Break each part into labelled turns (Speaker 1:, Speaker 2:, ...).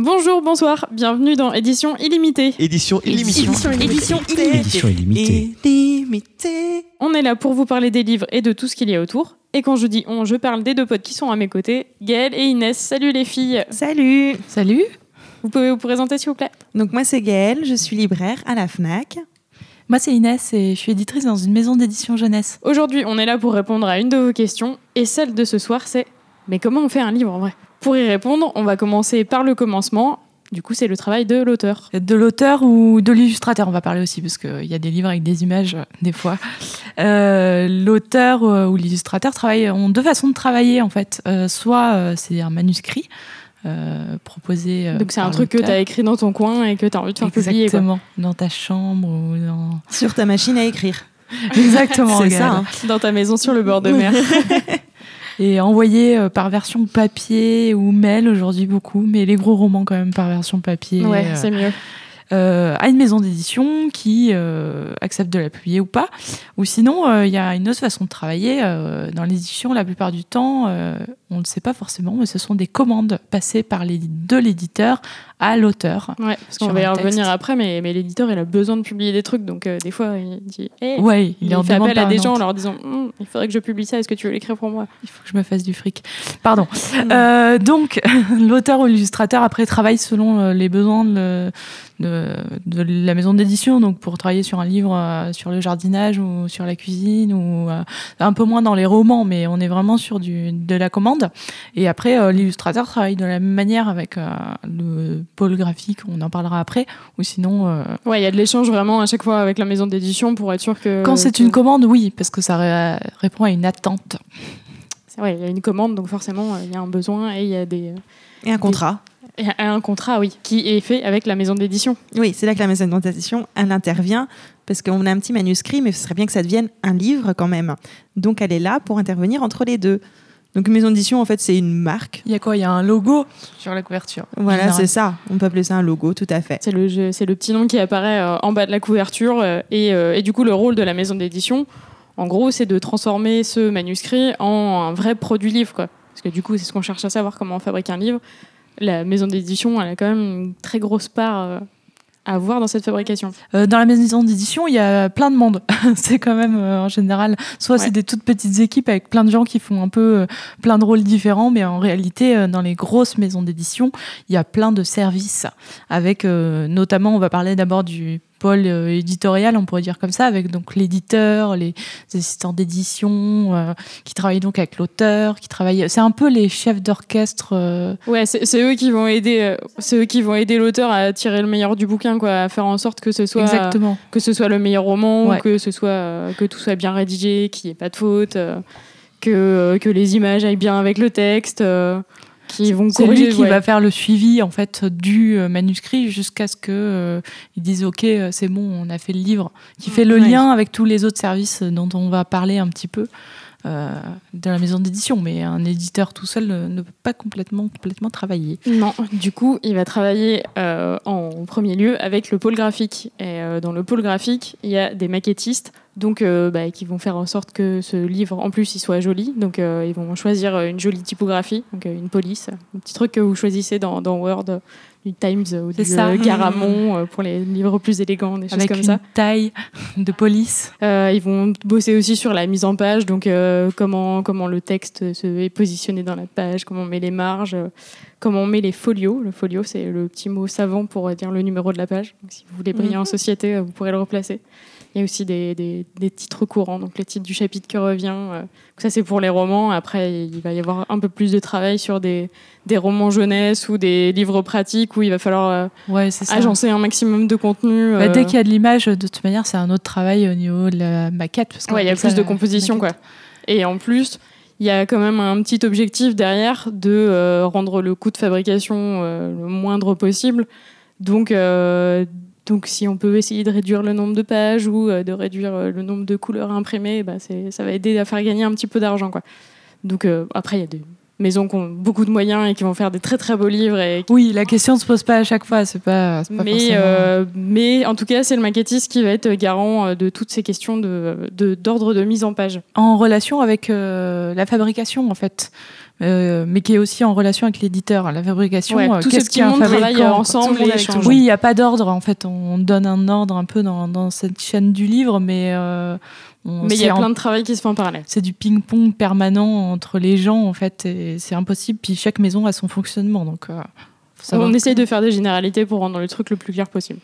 Speaker 1: Bonjour, bonsoir, bienvenue dans Édition illimitée.
Speaker 2: Édition illimitée.
Speaker 1: Édition
Speaker 3: Édition
Speaker 2: Édition illimitée.
Speaker 3: illimitée.
Speaker 1: On est là pour vous parler des livres et de tout ce qu'il y a autour. Et quand je dis on, je parle des deux potes qui sont à mes côtés, Gaëlle et Inès. Salut les filles.
Speaker 3: Salut
Speaker 1: Salut. Vous pouvez vous présenter s'il vous plaît?
Speaker 3: Donc moi c'est Gaëlle, je suis libraire à la FNAC.
Speaker 4: Moi, c'est Inès et je suis éditrice dans une maison d'édition jeunesse.
Speaker 1: Aujourd'hui, on est là pour répondre à une de vos questions. Et celle de ce soir, c'est Mais comment on fait un livre en vrai? Pour y répondre, on va commencer par le commencement. Du coup, c'est le travail de l'auteur.
Speaker 4: De l'auteur ou de l'illustrateur, on va parler aussi, parce qu'il y a des livres avec des images, euh, des fois. Euh, L'auteur euh, ou l'illustrateur travaillent, ont deux façons de travailler, en fait. Euh, soit c'est un manuscrit euh, proposé.
Speaker 1: Donc, c'est un truc que tu as écrit dans ton coin et que tu as envie de faire publier. quoi.
Speaker 4: Exactement, dans ta chambre ou dans...
Speaker 3: Sur ta machine à écrire.
Speaker 4: Exactement,
Speaker 3: c'est ça. hein.
Speaker 1: Dans ta maison sur le bord de mer.
Speaker 4: Et envoyé euh, par version papier ou mail aujourd'hui beaucoup, mais les gros romans quand même par version papier.
Speaker 1: ouais,
Speaker 4: euh,
Speaker 1: c'est mieux.
Speaker 4: euh, à une maison d'édition qui euh, accepte de la publier ou pas. Ou sinon, euh, il y a une autre façon de travailler. euh, dans l'édition, la plupart du temps, euh, on ne le sait pas forcément, mais ce sont des commandes passées par les, de l'éditeur à l'auteur.
Speaker 1: Ouais, parce qu'on va y revenir après, mais, mais l'éditeur, il a besoin de publier des trucs. Donc, euh, des fois, il dit Hey,
Speaker 4: Ouais, il,
Speaker 1: il,
Speaker 4: est en
Speaker 1: fait appel à des gens en leur disant Hum, Il faudrait que je publie ça, est-ce que tu veux l'écrire pour moi?
Speaker 4: Il faut que je me fasse du fric. Pardon. Euh, donc, l'auteur ou l'illustrateur, après, travaille selon euh, les besoins de, de, de la maison d'édition. Donc, pour travailler sur un livre euh, sur le jardinage ou sur la cuisine, ou un peu moins dans les romans, mais on est vraiment sur du, de la commande. Et après, euh, l'illustrateur travaille de la même manière avec euh, le pôle graphique, on en parlera après, ou sinon... euh,
Speaker 1: Ouais, il y a de l'échange vraiment à chaque fois avec la maison d'édition pour être sûr que.
Speaker 4: quand c'est
Speaker 1: que-
Speaker 4: une commande, oui, parce que ça ré- répond à une attente.
Speaker 1: C'est- Ouais, il y a une commande, donc forcément, il y a un besoin et il y a des.
Speaker 3: Et un contrat.
Speaker 1: et un contrat, oui, qui est fait avec la maison d'édition.
Speaker 3: Oui, c'est là que la maison d'édition, elle intervient parce qu'on a un petit manuscrit, mais ce serait bien que ça devienne un livre quand même. Donc elle est là pour intervenir entre les deux. Donc maison d'édition, en fait, c'est une marque.
Speaker 4: Il y a quoi? Il y a un logo sur la couverture.
Speaker 3: Voilà, c'est ça. On peut appeler ça un logo, tout à fait.
Speaker 1: C'est le, le petit nom qui apparaît euh, en bas de la couverture. euh, et, euh, et du coup, le rôle de la maison d'édition, en gros, c'est de transformer ce manuscrit en un vrai produit livre. Quoi. Parce que du coup, c'est ce qu'on cherche à savoir comment on fabrique un livre. La maison d'édition, elle a quand même une très grosse part euh, à avoir dans cette fabrication?
Speaker 4: Euh, dans la maison d'édition, il y a plein de monde. c'est quand même euh, en général, soit
Speaker 1: Ouais.
Speaker 4: c'est des toutes petites équipes avec plein de gens qui font un peu euh, plein de rôles différents, mais en réalité, euh, dans les grosses maisons d'édition, il y a plein de services. Avec euh, notamment, on va parler d'abord du pôle euh, éditorial, on pourrait dire comme ça, avec donc l'éditeur, les assistants d'édition, euh, qui travaillent donc avec l'auteur, qui travaillent. C'est un peu les chefs d'orchestre. euh,
Speaker 1: Ouais, c'est eux qui vont aider, c'est eux qui vont aider l'auteur à tirer le meilleur du bouquin, quoi, à faire en sorte que ce soit
Speaker 4: Exactement.
Speaker 1: que ce soit le meilleur roman,
Speaker 4: Ouais.
Speaker 1: ou que ce soit que tout soit bien rédigé, qu'il n'y ait pas de faute, que que les images aillent bien avec le texte, qui vont
Speaker 4: C'est lui qui
Speaker 1: ouais.
Speaker 4: va faire le suivi en fait du euh, manuscrit jusqu'à ce que euh, ils disent ok euh, c'est bon on a fait le livre qui fait le
Speaker 3: Ouais.
Speaker 4: lien avec tous les autres services dont on va parler un petit peu euh, de la maison d'édition mais un éditeur tout seul ne, peut pas complètement complètement travailler
Speaker 1: Non, du coup, il va travailler euh, en premier lieu avec le pôle graphique. Et euh, dans le pôle graphique, il y a des maquettistes donc, euh, bah, qui vont faire en sorte que ce livre, en plus, il soit joli. Donc, euh, ils vont choisir euh, une jolie typographie, donc euh, une police, un petit truc que vous choisissez dans, Word, euh, du Times ou du
Speaker 4: ça.
Speaker 1: euh, Garamond euh, pour les livres plus élégants, des choses
Speaker 4: avec
Speaker 1: comme
Speaker 4: une
Speaker 1: ça.
Speaker 4: taille de police
Speaker 1: Euh, ils vont bosser aussi sur la mise en page, donc euh, comment, comment le texte se est positionné dans la page, comment on met les marges, comment on met les folios. Le folio, c'est le petit mot savant pour dire le numéro de la page. Donc, si vous voulez briller en société, euh, vous pourrez le replacer. Il y a aussi des, des- des titres courants, donc le titre du chapitre qui revient. euh, ça, c'est pour les romans. Après, il va y avoir un peu plus de travail sur des, des romans jeunesse ou des livres pratiques où il va falloir euh,
Speaker 4: ouais
Speaker 1: agencer un maximum de contenu.
Speaker 4: Bah,
Speaker 1: euh,
Speaker 4: dès qu'il y a de l'image de toute manière c'est un autre travail au niveau de la maquette parce
Speaker 1: Ouais, il y a plus de composition, quoi. Et en plus, il y a quand même un petit objectif derrière de euh, rendre le coût de fabrication euh, le moindre possible. Donc, euh, donc, si on peut essayer de réduire le nombre de pages ou euh, de réduire euh, le nombre de couleurs imprimées, bah, c'est- ça va aider à faire gagner un petit peu d'argent, quoi. Donc, euh, après, il y a des maisons qui ont beaucoup de moyens et qui vont faire des très très beaux livres et
Speaker 4: oui la question ne se pose pas à chaque fois c'est pas,
Speaker 1: mais,
Speaker 4: forcément-
Speaker 1: euh, mais en tout cas, c'est le maquettiste qui va être garant de toutes ces questions de- de- d'ordre de, mise en page.
Speaker 4: en relation avec euh, la fabrication en fait euh, mais qui est aussi en relation avec l'éditeur, la fabrication.
Speaker 1: Ouais,
Speaker 4: euh,
Speaker 1: tout ce
Speaker 4: qu'est-ce
Speaker 1: monde travaille ensemble.
Speaker 4: Oui, il n'y a pas d'ordre. En fait, on donne un ordre un peu dans, dans cette chaîne du livre, mais euh, on-
Speaker 1: Mais il y a
Speaker 4: en-
Speaker 1: plein de travail qui se fait en parallèle.
Speaker 4: c'est du ping-pong permanent entre les gens, en fait, et c'est impossible. Puis chaque maison a son fonctionnement, donc. euh,
Speaker 1: On
Speaker 4: que-
Speaker 1: essaye de faire des généralités pour rendre le truc le plus clair possible.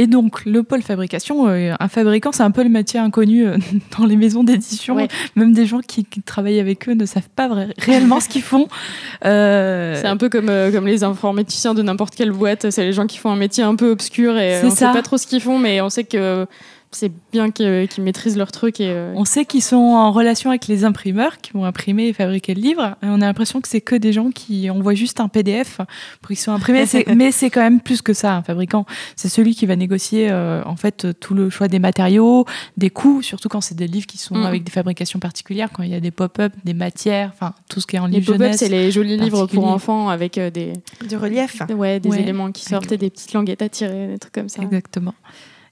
Speaker 4: Et donc, le pôle fabrication, euh, un fabricant, c'est un peu le métier inconnu euh, dans les maisons d'édition.
Speaker 1: Ouais.
Speaker 4: Même des gens qui, qui travaillent avec eux ne savent pas vrai- réellement ce qu'ils font.
Speaker 1: C'est un peu comme, euh, comme les informaticiens de n'importe quelle boîte. C'est les gens qui font un métier un peu obscur et on
Speaker 4: ça.
Speaker 1: sait pas trop ce qu'ils font, mais on sait que c'est bien qu'ils maîtrisent leur truc. Et, euh,
Speaker 4: On sait qu'ils sont en relation avec les imprimeurs qui vont imprimer et fabriquer le livre. Et on a l'impression que c'est que des gens qui envoient juste un PDF pour qu'ils soient imprimés. Mais c'est quand même plus que ça, un fabricant. C'est celui qui va négocier euh, en fait tout le choix des matériaux, des coûts, surtout quand c'est des livres qui sont
Speaker 1: Mhm.
Speaker 4: avec des fabrications particulières, quand il y a des pop-up, des matières, enfin tout ce qui est en
Speaker 1: les
Speaker 4: livre
Speaker 1: pop-up,
Speaker 4: jeunesse.
Speaker 1: c'est les jolis livres pour enfants avec euh, des,
Speaker 3: Du relief.
Speaker 1: ouais, des
Speaker 4: Ouais.
Speaker 1: éléments qui sortent et des petites languettes à tirer, des trucs comme ça.
Speaker 4: Exactement.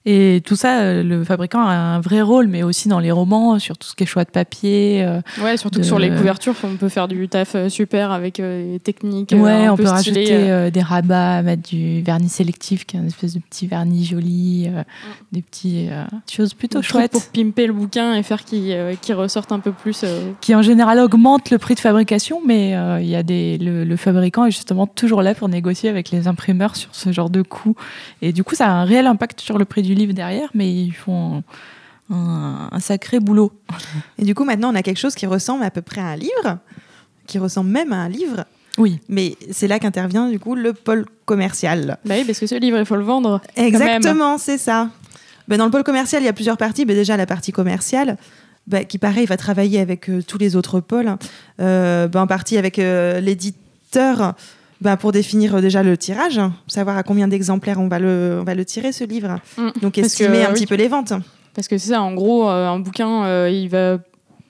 Speaker 4: Et tout ça, euh, le fabricant a un vrai rôle, mais aussi dans les romans, sur tout ce qui est choix de papier. euh,
Speaker 1: Ouais, surtout que sur les couvertures, on peut faire du taf euh, super avec des techniques.
Speaker 4: ouais, on
Speaker 1: peu
Speaker 4: peut
Speaker 1: stylées,
Speaker 4: rajouter des rabats, mettre du vernis sélectif, qui est un espèce de petit vernis joli, euh, des petits euh, choses plutôt chouettes,
Speaker 1: pour pimper le bouquin et faire qu'il euh, ressorte un peu plus. euh,
Speaker 4: qui en général augmentent le prix de fabrication, mais il y a des, le, le fabricant est justement toujours là pour négocier avec les imprimeurs sur ce genre de coûts. Et du coup, ça a un réel impact sur le prix du livre derrière, mais ils font un, sacré boulot.
Speaker 3: Et du coup, maintenant, on a quelque chose qui ressemble à peu près à un livre, qui ressemble même à un livre.
Speaker 4: Oui.
Speaker 3: Mais c'est là qu'intervient du coup le pôle commercial.
Speaker 1: Bah oui, parce que ce livre, il faut le vendre.
Speaker 3: Exactement, c'est ça. Ben, dans le pôle commercial, il y a plusieurs parties. Ben, déjà, la partie commerciale, ben, qui pareil, va travailler avec euh, tous les autres pôles. Euh, ben, en partie avec euh, l'éditeur ben, pour définir euh, déjà le tirage, savoir à combien d'exemplaires on, va le- on va le tirer, ce livre.
Speaker 1: Mm.
Speaker 3: Donc, estimer
Speaker 1: que,
Speaker 3: un
Speaker 1: oui.
Speaker 3: petit peu les ventes.
Speaker 1: Parce que c'est ça, en gros, euh, un bouquin, euh, il va.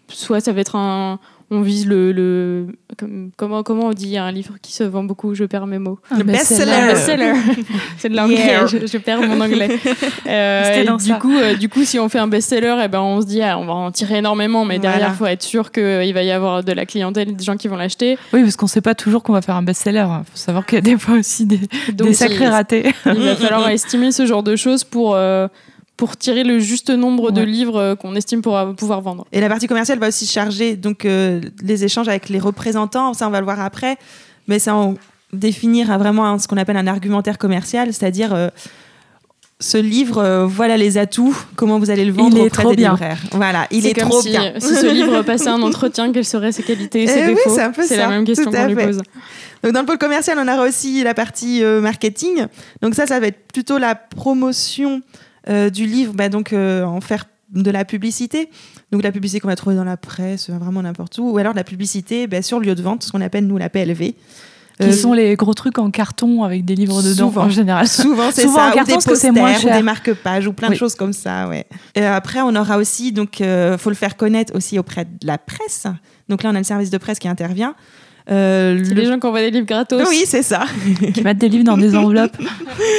Speaker 1: Soit ça va être un. On vise le. le comme- comment, comment on dit un livre qui se vend beaucoup Je perds mes mots.
Speaker 3: Le best-seller.
Speaker 1: C'est de l'anglais,
Speaker 3: Yeah.
Speaker 1: je, je perds mon anglais. Euh, et du,
Speaker 4: ça.
Speaker 1: coup, euh, du coup, si on fait un best-seller, eh ben, on se dit, ah, on va en tirer énormément, mais derrière,
Speaker 3: Voilà.
Speaker 1: il faut être sûr qu'il va y avoir de la clientèle, des gens qui vont l'acheter.
Speaker 4: Oui, parce qu'on ne sait pas toujours qu'on va faire un best-seller. Il faut savoir qu'il y a des fois aussi des,
Speaker 1: Donc,
Speaker 4: des sacrés ratés.
Speaker 1: Il va falloir estimer ce genre de choses pour, euh, pour tirer le juste nombre de livres euh, qu'on estime pour pouvoir vendre.
Speaker 3: Et la partie commerciale va aussi charger donc, euh, les échanges avec les représentants. Ça, on va le voir après. Mais ça, on définir vraiment ce qu'on appelle un argumentaire commercial, c'est-à-dire euh, ce livre, euh, voilà les atouts, comment vous allez le vendre
Speaker 4: Il est
Speaker 3: auprès
Speaker 4: trop
Speaker 3: des
Speaker 4: bien.
Speaker 3: libraires. Voilà, il est
Speaker 1: comme
Speaker 3: trop
Speaker 1: si,
Speaker 3: bien.
Speaker 1: Si ce livre passait un entretien, quelles seraient ses qualités et ses
Speaker 3: Eh oui,
Speaker 1: défauts
Speaker 3: c'est un peu
Speaker 1: la même question qu'on lui pose.
Speaker 3: Donc, dans le pôle commercial, on aura aussi la partie euh, marketing. Donc ça, ça va être plutôt la promotion euh, du livre, bah, donc euh, en faire de la publicité. Donc la publicité qu'on va trouver dans la presse, euh, vraiment n'importe où, ou alors de la publicité bah, sur le lieu de vente, ce qu'on appelle nous la PLV.
Speaker 4: Qui
Speaker 3: Euh,
Speaker 4: sont les gros trucs en carton avec des livres dedans
Speaker 3: Souvent.
Speaker 4: en général.
Speaker 3: Souvent, c'est
Speaker 4: Souvent
Speaker 3: ça.
Speaker 4: en
Speaker 3: ou
Speaker 4: carton
Speaker 3: des
Speaker 4: parce que c'est
Speaker 3: posters,
Speaker 4: moins
Speaker 3: ou
Speaker 4: cher.
Speaker 3: des marque-pages, ou plein de choses comme ça, ouais. Et après, on aura aussi, donc, euh, faut le faire connaître aussi auprès de la presse. Donc là, on a le service de presse qui intervient. Euh,
Speaker 1: C'est
Speaker 3: le-
Speaker 1: les gens qui envoient des livres gratos.
Speaker 3: Oui, c'est ça.
Speaker 4: qui mettent des livres dans des enveloppes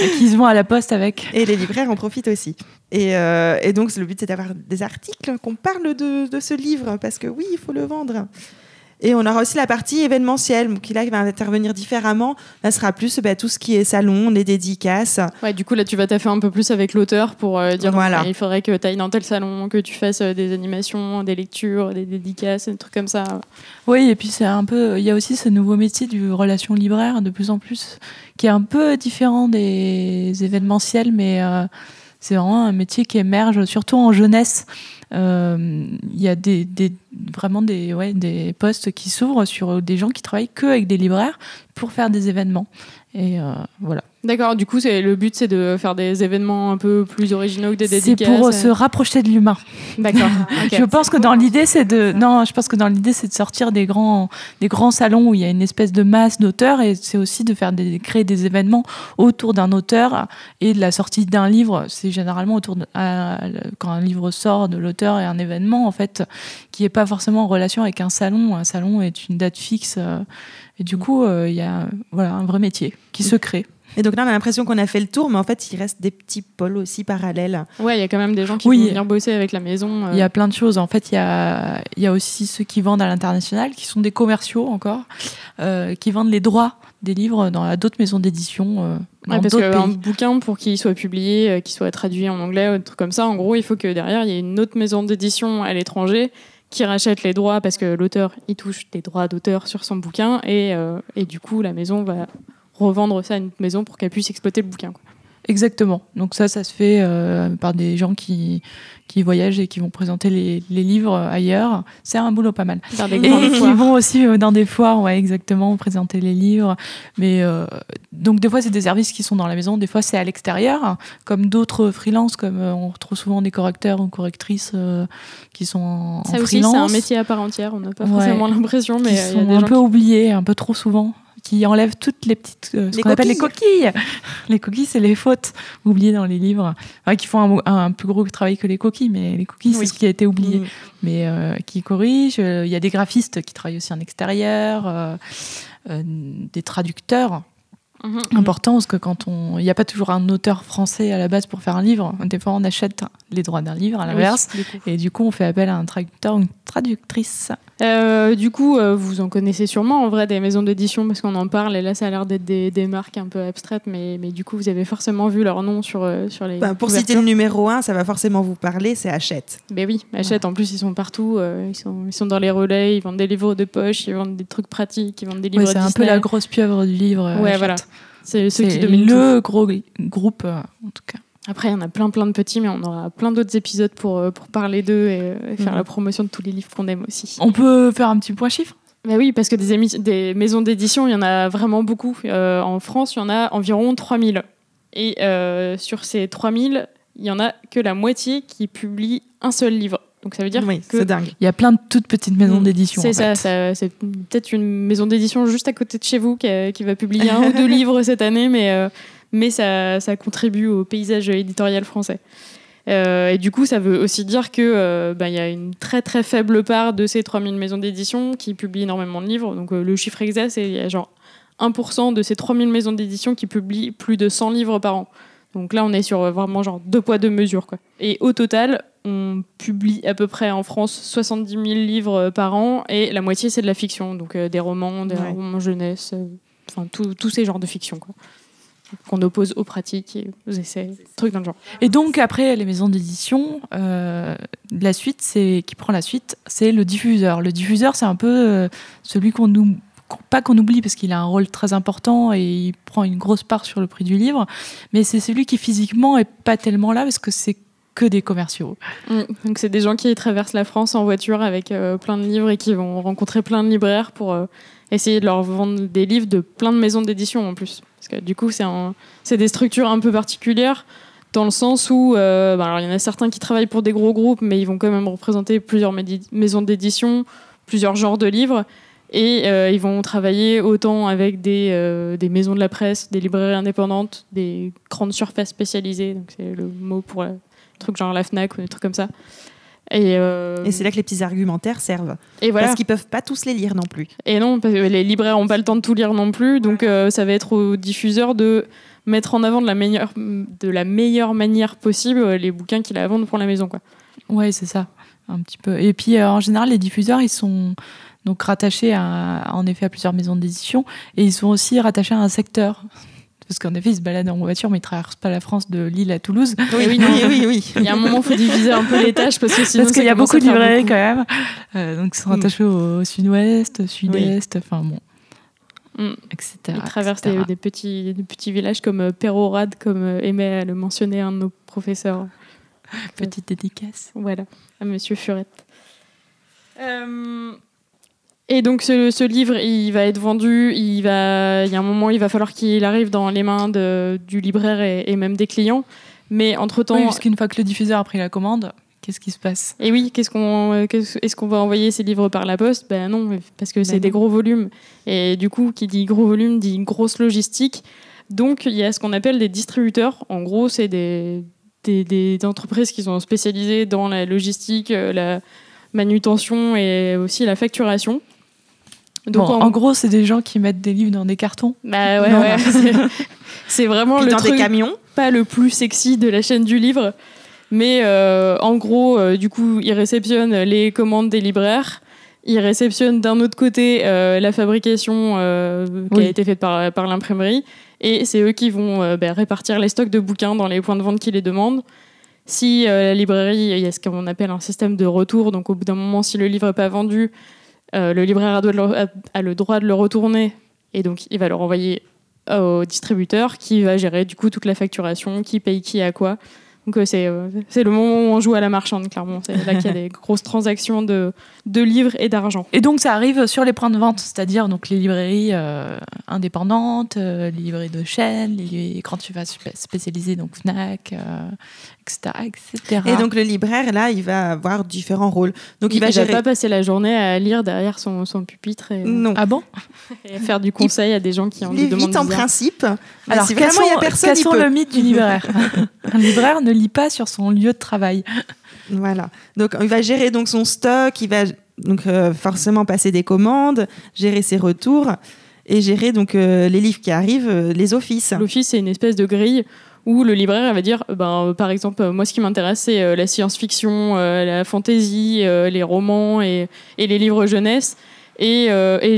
Speaker 4: et qui se vont à la poste avec.
Speaker 3: Et les libraires en profitent aussi. Et, euh, et donc, le but, c'est d'avoir des articles qu'on parle de, de ce livre, parce que oui, il faut le vendre. Et on aura aussi la partie événementielle, qui là va intervenir différemment. Là, ce sera plus bah, tout ce qui est salon, les dédicaces.
Speaker 1: Ouais, du coup, là, tu vas taffer un peu plus avec l'auteur pour euh, dire
Speaker 3: Voilà.
Speaker 1: ok, il faudrait que tu ailles dans tel salon, que tu fasses euh, des animations, des lectures, des dédicaces, des trucs comme ça.
Speaker 4: Oui, et puis c'est un peu. Il y a aussi ce nouveau métier du relation libraire de plus en plus, qui est un peu différent des événementiels, mais euh, c'est vraiment un métier qui émerge, surtout en jeunesse. Euh, Il y a des, vraiment des, des postes qui s'ouvrent sur des gens qui travaillent que avec des libraires pour faire des événements. Et euh, voilà.
Speaker 1: D'accord, du coup, c'est le but, c'est de faire des événements un peu plus originaux que des
Speaker 4: C'est
Speaker 1: dédicaces.
Speaker 4: pour
Speaker 1: euh.
Speaker 4: se rapprocher de l'humain.
Speaker 1: D'accord.
Speaker 4: Je pense que dans l'idée, c'est de non, je pense que dans l'idée, c'est de sortir des grands, des grands salons où il y a une espèce de masse d'auteurs et c'est aussi de faire des, créer des événements autour d'un auteur et de la sortie d'un livre. C'est généralement autour de, à- quand un livre sort de l'auteur et un événement en fait qui est pas forcément en relation avec un salon. Un salon est une date fixe euh, et du coup, euh, il y a voilà un vrai métier qui se crée.
Speaker 3: Et donc là, on a l'impression qu'on a fait le tour, mais en fait, il reste des petits pôles aussi parallèles.
Speaker 1: Ouais, il y a quand même des gens qui
Speaker 4: Oui.
Speaker 1: vont venir bosser avec la maison. euh.
Speaker 4: Il y a plein de choses. En fait, il y a, il y a aussi ceux qui vendent à l'international, qui sont des commerciaux encore, euh, qui vendent les droits des livres dans d'autres maisons d'édition euh, dans
Speaker 1: Ouais, parce qu'un bouquin, pour qu'il soit publié, euh, qu'il soit traduit en anglais ou des trucs comme ça, en gros, il faut que derrière, il y ait une autre maison d'édition à l'étranger qui rachète les droits parce que l'auteur, il touche des droits d'auteur sur son bouquin et, euh, et du coup, la maison va revendre ça à une maison pour qu'elle puisse exploiter le bouquin.
Speaker 4: Exactement. Donc ça, ça se fait euh, par des gens qui, qui voyagent et qui vont présenter les, les livres ailleurs. C'est un boulot pas mal.
Speaker 1: Des
Speaker 4: Et qui
Speaker 1: foires.
Speaker 4: vont aussi euh, dans des foires, ouais, exactement, présenter les livres. Mais euh, donc des fois c'est des services qui sont dans la maison, des fois c'est à l'extérieur, comme d'autres freelances, comme euh, on retrouve souvent des correcteurs ou correctrices euh, qui sont en, en
Speaker 1: Ça aussi,
Speaker 4: freelance,
Speaker 1: c'est un métier à part entière. On n'a pas
Speaker 4: Ouais.
Speaker 1: forcément l'impression, mais
Speaker 4: qui
Speaker 1: euh, y a
Speaker 4: sont
Speaker 1: des
Speaker 4: un
Speaker 1: gens
Speaker 4: peu
Speaker 1: qui-
Speaker 4: oubliés, un peu trop souvent, qui enlèvent toutes les petites, euh, ce qu'on appelle les coquilles. Les coquilles, c'est les fautes oubliées dans les livres, Enfin, qui font un, un plus gros travail que les coquilles, mais les coquilles,
Speaker 3: Oui.
Speaker 4: c'est ce qui a été oublié
Speaker 3: Mm.
Speaker 4: mais euh, qui corrige. Euh, Il y a des graphistes qui travaillent aussi en extérieur, euh, des traducteurs.
Speaker 1: Mhm.
Speaker 4: Important parce que quand on, il n'y a pas toujours un auteur français à la base pour faire un livre. Des fois, on achète les droits d'un livre à l'inverse,
Speaker 1: Oui,
Speaker 4: et du coup, on fait appel à un traducteur ou une traductrice.
Speaker 1: Euh, du coup, euh, vous en connaissez sûrement en vrai des maisons d'édition parce qu'on en parle et là ça a l'air d'être des, des marques un peu abstraites, mais, mais du coup vous avez forcément vu leur nom sur, euh, sur les.
Speaker 3: Ben, pour citer le numéro 1, ça va forcément vous parler, c'est Hachette.
Speaker 1: Mais oui, Hachette en plus ils sont partout, euh, ils, sont, ils sont dans les relais, ils vendent des livres de poche, ils vendent des trucs pratiques, ils vendent des livres
Speaker 4: Ouais, c'est un peu la grosse pieuvre du livre. euh,
Speaker 1: Ouais,
Speaker 4: Hachette.
Speaker 1: voilà. C'est ceux qui
Speaker 4: C'est
Speaker 1: dominent tout.
Speaker 4: le gros groupe, euh, en tout cas.
Speaker 1: Après, il y en a plein, plein de petits, mais on aura plein d'autres épisodes pour, euh, pour parler d'eux et, euh, et faire
Speaker 3: Mhm.
Speaker 1: la promotion de tous les livres qu'on aime aussi.
Speaker 4: On peut faire un petit point chiffre?
Speaker 1: Bah oui, parce que des, maisons d'édition, il y en a vraiment beaucoup. Euh, en France, il y en a environ 3000. Et euh, sur ces 3000, il y en a que la moitié qui publie un seul livre. Donc ça veut dire
Speaker 3: Oui,
Speaker 1: que
Speaker 3: c'est dingue.
Speaker 4: Il y a plein de toutes petites maisons
Speaker 3: Mm.
Speaker 4: d'édition.
Speaker 1: c'est ça, c'est peut-être une maison d'édition juste à côté de chez vous qui, a- qui va publier un ou deux livres cette année, mais, euh, mais ça, ça contribue au paysage éditorial français. Euh, et du coup, ça veut aussi dire que euh, bah, y a une très très faible part de ces 3000 maisons d'édition qui publient énormément de livres. Donc euh, le chiffre exact, c'est il y a genre 1% de ces 3000 maisons d'édition qui publient plus de 100 livres par an. Donc là, on est sur euh, vraiment genre deux poids, deux mesures. Quoi. Et au total, on publie à peu près en France 70 000 livres par an et la moitié, c'est de la fiction. Donc des romans, des
Speaker 3: Ouais.
Speaker 1: romans jeunesse, enfin tous ces genres de fiction. Quoi. Qu'on oppose aux pratiques et aux essais, trucs dans le genre.
Speaker 4: Et donc après les maisons d'édition, euh, la suite, c'est qui prend la suite, c'est le diffuseur. Le diffuseur, c'est un peu euh, celui qu'on nous pas qu'on oublie parce qu'il a un rôle très important et il prend une grosse part sur le prix du livre, mais c'est celui qui physiquement est pas tellement là parce que c'est que des commerciaux.
Speaker 1: Mm. Donc c'est des gens qui traversent la France en voiture avec euh, plein de livres et qui vont rencontrer plein de libraires pour euh, essayer de leur vendre des livres de plein de maisons d'édition en plus. Parce que du coup, c'est des structures un peu particulières dans le sens où euh, bah, il y en a certains qui travaillent pour des gros groupes, mais ils vont quand même représenter plusieurs maisons d'édition, plusieurs genres de livres. Et euh, ils vont travailler autant avec des, euh, des maisons de la presse, des librairies indépendantes, des grandes surfaces spécialisées, c'est le mot pour euh, trucs genre la FNAC ou des trucs comme ça. Et, euh,
Speaker 3: Et c'est là que les petits argumentaires servent.
Speaker 1: et voilà.
Speaker 3: Parce qu'ils peuvent pas tous les lire non plus.
Speaker 1: Et non, parce que les libraires n'ont pas le temps de tout lire non plus, donc euh, ça va être aux diffuseurs de mettre en avant de la meilleure, de la meilleure manière possible euh, les bouquins qu'il a à vendre pour la maison. Quoi.
Speaker 4: Ouais, c'est ça, un petit peu. Et puis euh, en général, les diffuseurs, ils sont donc rattachés à, en effet à plusieurs maisons d'édition et ils sont aussi rattachés à un secteur. Parce qu'en effet, ils se baladent en voiture, mais ils traversent pas la France de Lille à Toulouse.
Speaker 1: Oui, oui,
Speaker 3: oui,
Speaker 1: non.
Speaker 3: oui, oui.
Speaker 1: Il y a un moment, il faut diviser un peu les tâches parce que sinon
Speaker 4: Parce qu'il y a beaucoup de librairies quand même. Euh, donc ils sont
Speaker 3: Mm.
Speaker 4: rattachés au sud-ouest, sud-est, enfin bon,
Speaker 1: Mm.
Speaker 4: etc.
Speaker 1: Ils traversent
Speaker 4: etc.
Speaker 1: des, des petits, des petits villages comme euh, Pérorade, comme euh, aimait le mentionner un de nos professeurs.
Speaker 4: Petite dédicace.
Speaker 1: Voilà, à Monsieur Furette. Euh, et donc ce, ce livre, il va être vendu. Il va, il y a un moment, il va falloir qu'il arrive dans les mains de- du libraire et, et même des clients. Mais entre temps,
Speaker 4: Oui, parce qu'une fois que le diffuseur a pris la commande, qu'est-ce qui se passe?
Speaker 1: Et oui, qu'est-ce qu'on, est-ce qu'on va envoyer ces livres par la poste? Ben non, parce que c'est
Speaker 3: Ben
Speaker 1: des
Speaker 3: non.
Speaker 1: gros volumes. Et du coup, qui dit gros volume dit grosse logistique. Donc, il y a ce qu'on appelle des distributeurs. En gros, c'est des, des, des entreprises qui sont spécialisées dans la logistique, euh, la manutention et aussi la facturation.
Speaker 4: Donc en... en... gros, c'est des gens qui mettent des livres dans des cartons.
Speaker 1: Bah ouais, ouais. c'est vraiment le
Speaker 3: dans
Speaker 1: truc
Speaker 3: des camions.
Speaker 1: pas le plus sexy de la chaîne du livre. Mais euh, en gros, euh, du coup, ils réceptionnent les commandes des libraires. Ils réceptionnent d'un autre côté euh, la fabrication qui
Speaker 4: Oui.
Speaker 1: a été faite par, par l'imprimerie. Et c'est eux qui vont ben, répartir les stocks de bouquins dans les points de vente qui les demandent. Si la librairie, il y a ce qu'on appelle un système de retour, donc au bout d'un moment, si le livre n'est pas vendu, euh, le libraire a, le- a- a le droit de le retourner et donc il va le renvoyer au distributeur qui va gérer du coup toute la facturation, qui paye qui à quoi. Donc euh, c'est euh, c'est le moment où on joue à la marchande, clairement. C'est là qu'il y a des grosses transactions de, de livres et d'argent.
Speaker 4: Et donc ça arrive sur les points de vente, c'est-à-dire donc les librairies euh, indépendantes, euh, les librairies de chaîne, les grandes surfaces spé- spécialisées, donc Fnac, euh, etc., etc.
Speaker 3: Et donc le libraire, là, il va avoir différents rôles. Donc il,
Speaker 1: il
Speaker 3: va
Speaker 1: va
Speaker 3: gérer.
Speaker 1: pas passer la journée à lire derrière son, son pupitre et,
Speaker 3: Non.
Speaker 4: ah bon
Speaker 1: et à faire du conseil à des gens qui ont
Speaker 3: il
Speaker 1: des
Speaker 3: est
Speaker 1: demandes
Speaker 3: vite en principe.
Speaker 4: Alors
Speaker 3: si vraiment il y a personne, il peut.
Speaker 4: le mythe du libraire Un libraire ne lit pas sur son lieu de travail.
Speaker 3: Voilà. Donc il va gérer donc son stock, il va donc euh, forcément passer des commandes, gérer ses retours et gérer donc euh, les livres qui arrivent, euh, les offices.
Speaker 1: L'office, c'est une espèce de grille où le libraire va dire, ben, euh, par exemple, euh, moi ce qui m'intéresse, c'est euh, la science-fiction, la fantasy, les romans et, et les livres jeunesse. Et,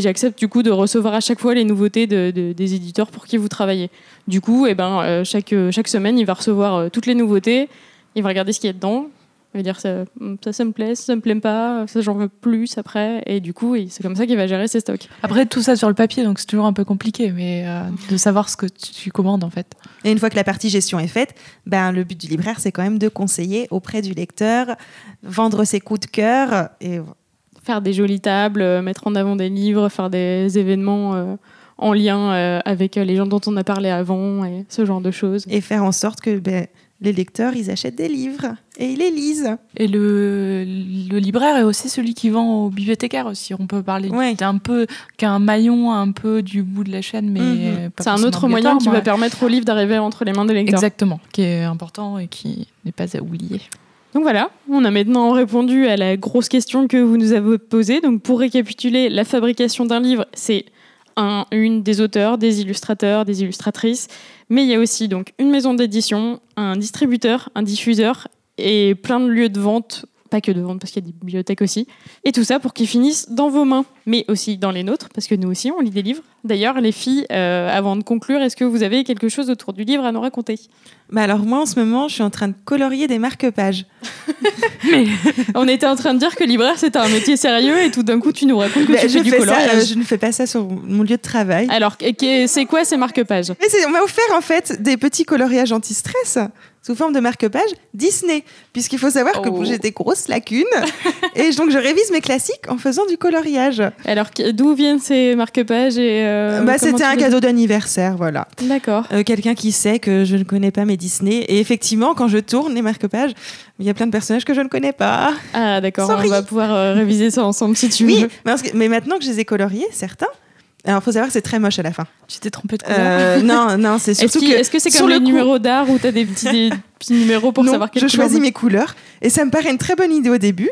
Speaker 1: j'accepte du coup de recevoir à chaque fois les nouveautés de- de- des éditeurs pour qui vous travaillez. Du coup, eh ben, chaque, chaque semaine, il va recevoir toutes les nouveautés, il va regarder ce qu'il y a dedans, il va dire ça, ça, ça me plaît, ça, ça me plaît pas, ça j'en veux plus après. Et du coup, c'est comme ça qu'il va gérer ses stocks.
Speaker 4: Après tout ça sur le papier, donc c'est toujours un peu compliqué, mais euh, de savoir ce que tu, tu commandes en fait.
Speaker 3: Et une fois que la partie gestion est faite, ben, le but du libraire, c'est quand même de conseiller auprès du lecteur, vendre ses coups de cœur et
Speaker 1: faire des jolies tables, euh, mettre en avant des livres, faire des événements euh, en lien euh, avec euh, les gens dont on a parlé avant et ce genre de choses.
Speaker 3: et faire en sorte que ben, les lecteurs, ils achètent des livres et ils les lisent.
Speaker 4: Et le, le libraire est aussi celui qui vend aux bibliothécaires aussi. On peut parler
Speaker 3: Ouais.
Speaker 4: d'un peu qu'un maillon un peu du bout de la chaîne, mais
Speaker 3: Mhm.
Speaker 4: pas
Speaker 1: C'est un autre moyen qui va permettre au livre d'arriver entre les mains des lecteurs.
Speaker 4: Exactement, qui est important et qui n'est pas à oublier.
Speaker 1: Donc voilà, on a maintenant répondu à la grosse question que vous nous avez posée. Donc pour récapituler, la fabrication d'un livre, c'est un, une des auteurs, des illustrateurs, des illustratrices, mais il y a aussi donc une maison d'édition, un distributeur, un diffuseur et plein de lieux de vente, pas que de vente parce qu'il y a des bibliothèques aussi, et tout ça pour qu'ils finissent dans vos mains, mais aussi dans les nôtres parce que nous aussi on lit des livres. D'ailleurs, les filles, euh, avant de conclure, est-ce que vous avez quelque chose autour du livre à nous raconter?
Speaker 3: Bah alors moi, en ce moment, je suis en train de colorier des marque-pages.
Speaker 1: On était en train de dire que libraire c'était un métier sérieux et tout d'un coup tu nous racontes que
Speaker 3: Bah,
Speaker 1: tu
Speaker 3: je,
Speaker 1: fais du
Speaker 3: ça,
Speaker 1: coloriage.
Speaker 3: euh, je ne fais pas ça sur mon lieu de travail.
Speaker 1: Alors c'est quoi ces marque-pages?
Speaker 3: Mais on m'a offert en fait des petits coloriages anti-stress sous forme de marque-page Disney, puisqu'il faut savoir que
Speaker 1: Oh.
Speaker 3: j'ai des grosses lacunes et donc je révise mes classiques en faisant du coloriage.
Speaker 1: Alors d'où viennent ces marque-pages et euh,
Speaker 3: bah, c'était un cadeau d'anniversaire, voilà.
Speaker 1: D'accord.
Speaker 3: Euh, Quelqu'un qui sait que je ne connais pas mes Disney et effectivement, quand je tourne les marque-pages, il y a plein de personnages que je ne connais pas.
Speaker 1: Ah d'accord, on va pouvoir euh, réviser ça ensemble si tu
Speaker 3: Oui,
Speaker 1: veux.
Speaker 3: parce que- mais maintenant que je les ai coloriés, certains. Alors, faut savoir que c'est très moche à la fin.
Speaker 4: Tu t'es trompé de couleur.
Speaker 3: Non, non, c'est surtout
Speaker 1: qu'il-
Speaker 3: que
Speaker 1: est-ce que c'est comme
Speaker 3: le
Speaker 1: les
Speaker 3: coup-
Speaker 1: numéros d'art où tu as des petits, des petits numéros pour
Speaker 3: non,
Speaker 1: savoir quelle
Speaker 3: je
Speaker 1: couleur
Speaker 3: choisis mes couleurs et ça me paraît une très bonne idée au début.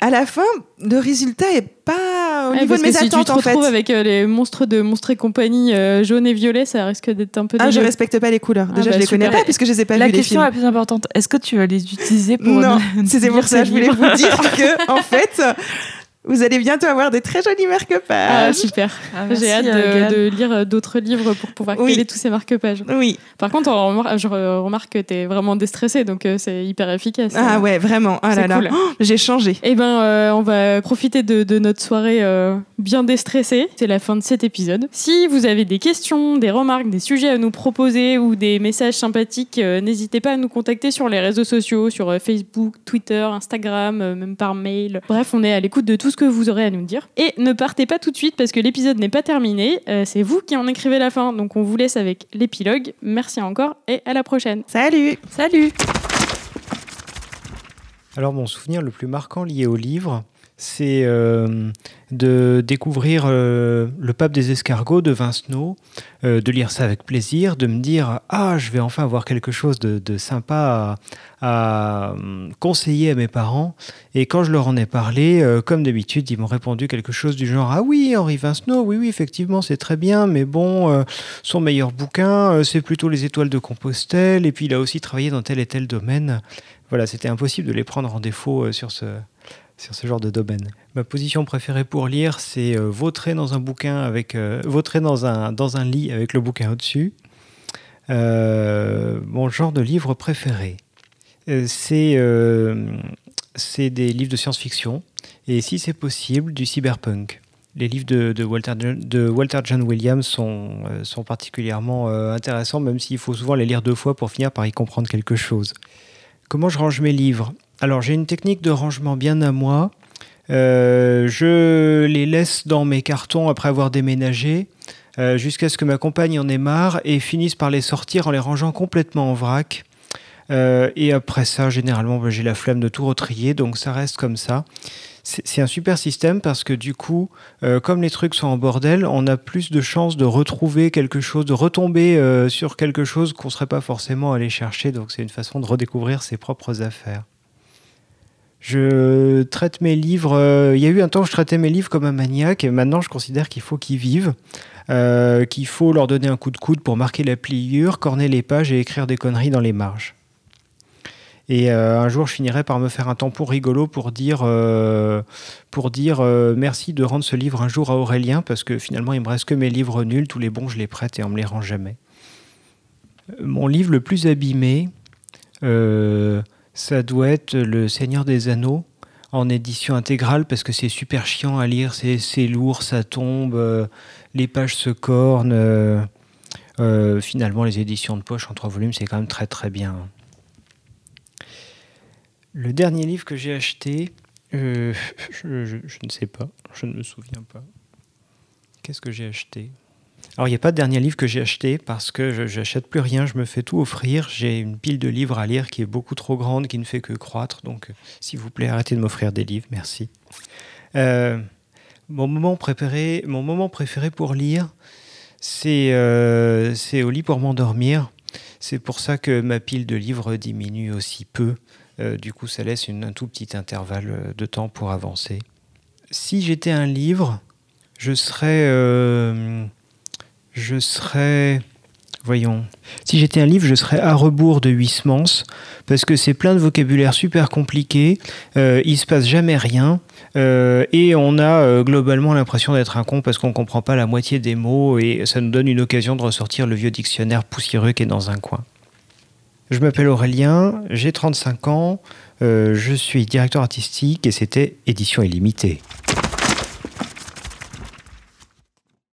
Speaker 3: À la fin, le résultat est pas au
Speaker 1: Ouais,
Speaker 3: niveau
Speaker 1: parce
Speaker 3: de mes
Speaker 1: que si tu
Speaker 3: attentes
Speaker 1: te
Speaker 3: en fait.
Speaker 1: retrouves avec euh, les monstres de Monstres et compagnie euh, jaune et violet, ça risque d'être un peu
Speaker 3: Ah, je
Speaker 1: dégueu.
Speaker 3: respecte pas les couleurs.
Speaker 1: Ah,
Speaker 3: Déjà,
Speaker 1: bah,
Speaker 3: je les connais pas puisque je les ai pas
Speaker 4: la
Speaker 3: vus les
Speaker 4: question
Speaker 3: films.
Speaker 4: la plus importante, est-ce que tu vas les utiliser pour
Speaker 3: Non, C'était pour ça,
Speaker 4: tes
Speaker 3: je voulais vous dire que en fait, vous allez bientôt avoir des très jolis
Speaker 1: Ah,
Speaker 3: marque-pages.
Speaker 1: super.
Speaker 4: Ah,
Speaker 1: J'ai hâte
Speaker 4: euh,
Speaker 1: de, lire euh, d'autres livres pour pouvoir
Speaker 3: Oui.
Speaker 1: coller tous ces marque-pages.
Speaker 3: oui.
Speaker 1: Par contre, on remar- je re- remarque que tu es vraiment déstressé, donc euh, c'est hyper efficace.
Speaker 3: Ah ouais, vraiment. Là là. Oh, J'ai changé.
Speaker 1: Eh ben, euh, on va profiter de, de notre soirée euh, bien déstressée. C'est la fin de cet épisode. Si vous avez des questions, des remarques, des sujets à nous proposer ou des messages sympathiques, euh, n'hésitez pas à nous contacter sur les réseaux sociaux, sur euh, Facebook, Twitter, Instagram, euh, même par mail. Bref, on est à l'écoute de tout ce que vous aurez à nous dire. Et ne partez pas tout de suite parce que l'épisode n'est pas terminé. Euh, c'est vous qui en écrivez la fin, donc on vous laisse avec l'épilogue. Merci encore et à la prochaine.
Speaker 3: Salut.
Speaker 4: Salut
Speaker 2: Alors mon souvenir le plus marquant lié au livre,
Speaker 5: c'est euh, de découvrir euh, Le pape des escargots de Vincenot, euh, de lire ça avec plaisir, de me dire Ah, je vais enfin avoir quelque chose de, sympa à, conseiller à mes parents. Et quand je leur en ai parlé, comme d'habitude, ils m'ont répondu quelque chose du genre Ah oui, Henri Vincenot, oui, oui, effectivement, c'est très bien, mais bon, son meilleur bouquin, c'est plutôt Les Étoiles de Compostelle, et puis il a aussi travaillé dans tel et tel domaine. Voilà, c'était impossible de les prendre en défaut sur ce sur ce genre de domaine. Ma position préférée pour lire, c'est euh, vautrer dans un bouquin avec euh, dans un dans un lit avec le bouquin au-dessus. Euh, mon genre de livre préféré, euh, c'est euh, c'est des livres de science-fiction et si c'est possible du cyberpunk. Les livres de, de Walter, de Walter John Williams sont, sont particulièrement intéressants, même s'il faut souvent les lire deux fois pour finir par y comprendre quelque chose. Comment je range mes livres? Alors j'ai une technique de rangement bien à moi. Euh, je les laisse dans mes cartons après avoir déménagé euh, jusqu'à ce que ma compagne en ait marre et finisse par les sortir en les rangeant complètement en vrac. Euh, et après ça, généralement, ben, j'ai la flemme de tout retrier, donc ça reste comme ça. C'est un super système parce que du coup, comme les trucs sont en bordel, on a plus de chances de retrouver quelque chose, de retomber sur quelque chose qu'on ne serait pas forcément allé chercher. Donc c'est une façon de redécouvrir ses propres affaires. Je traite mes livres. euh, il y a eu un temps où je traitais mes livres comme un maniaque, et maintenant je considère qu'il faut qu'ils vivent, euh, qu'il faut leur donner un coup de coude pour marquer la pliure, corner les pages et écrire des conneries dans les marges. Et euh, un jour, je finirai par me faire un tampon rigolo pour dire, pour dire merci de rendre ce livre un jour à Aurélien, parce que finalement, il me reste que mes livres nuls, tous les bons, je les prête et on me les rend jamais. Mon livre le plus abîmé, ça doit être Le Seigneur des Anneaux en édition intégrale parce que c'est super chiant à lire, c'est lourd, ça tombe, euh, les pages se cornent. euh, euh, finalement, les éditions de poche en trois volumes, c'est quand même très très bien. Le dernier livre que j'ai acheté, je ne sais pas, je ne me souviens pas. Qu'est-ce que j'ai acheté? Alors, il n'y a pas de dernier livre que j'ai acheté parce que je n'achète plus rien, je me fais tout offrir. J'ai une pile de livres à lire qui est beaucoup trop grande, qui ne fait que croître. Donc, euh, s'il vous plaît, arrêtez de m'offrir des livres, merci. Euh, mon, moment préféré, mon moment préféré pour lire, c'est euh, c'est au lit pour m'endormir. C'est pour ça que ma pile de livres diminue aussi peu. Du coup, ça laisse un tout petit intervalle de temps pour avancer. Si j'étais un livre, je serais, je serais, voyons, si j'étais un livre, je serais à rebours de Huysmans parce que c'est plein de vocabulaire super compliqué. Euh, il se passe jamais rien. euh, et on a euh, globalement l'impression d'être un con parce qu'on comprend pas la moitié des mots et ça nous donne une occasion de ressortir le vieux dictionnaire poussiéreux qui est dans un coin. Je m'appelle Aurélien, j'ai 35 ans, euh, je suis directeur artistique et c'était Édition illimitée.